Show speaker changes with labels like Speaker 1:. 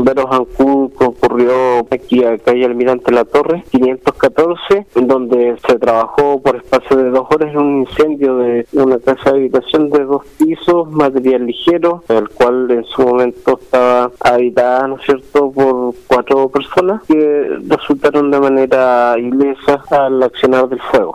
Speaker 1: Bomberos Ancún concurrió aquí a calle Almirante La Torre, 514, en donde se trabajó por espacio de dos horas en un incendio de una casa de habitación de dos pisos, material ligero, el cual en su momento estaba habitada, ¿no es cierto?, por cuatro personas que resultaron de manera ilesa al accionar del fuego.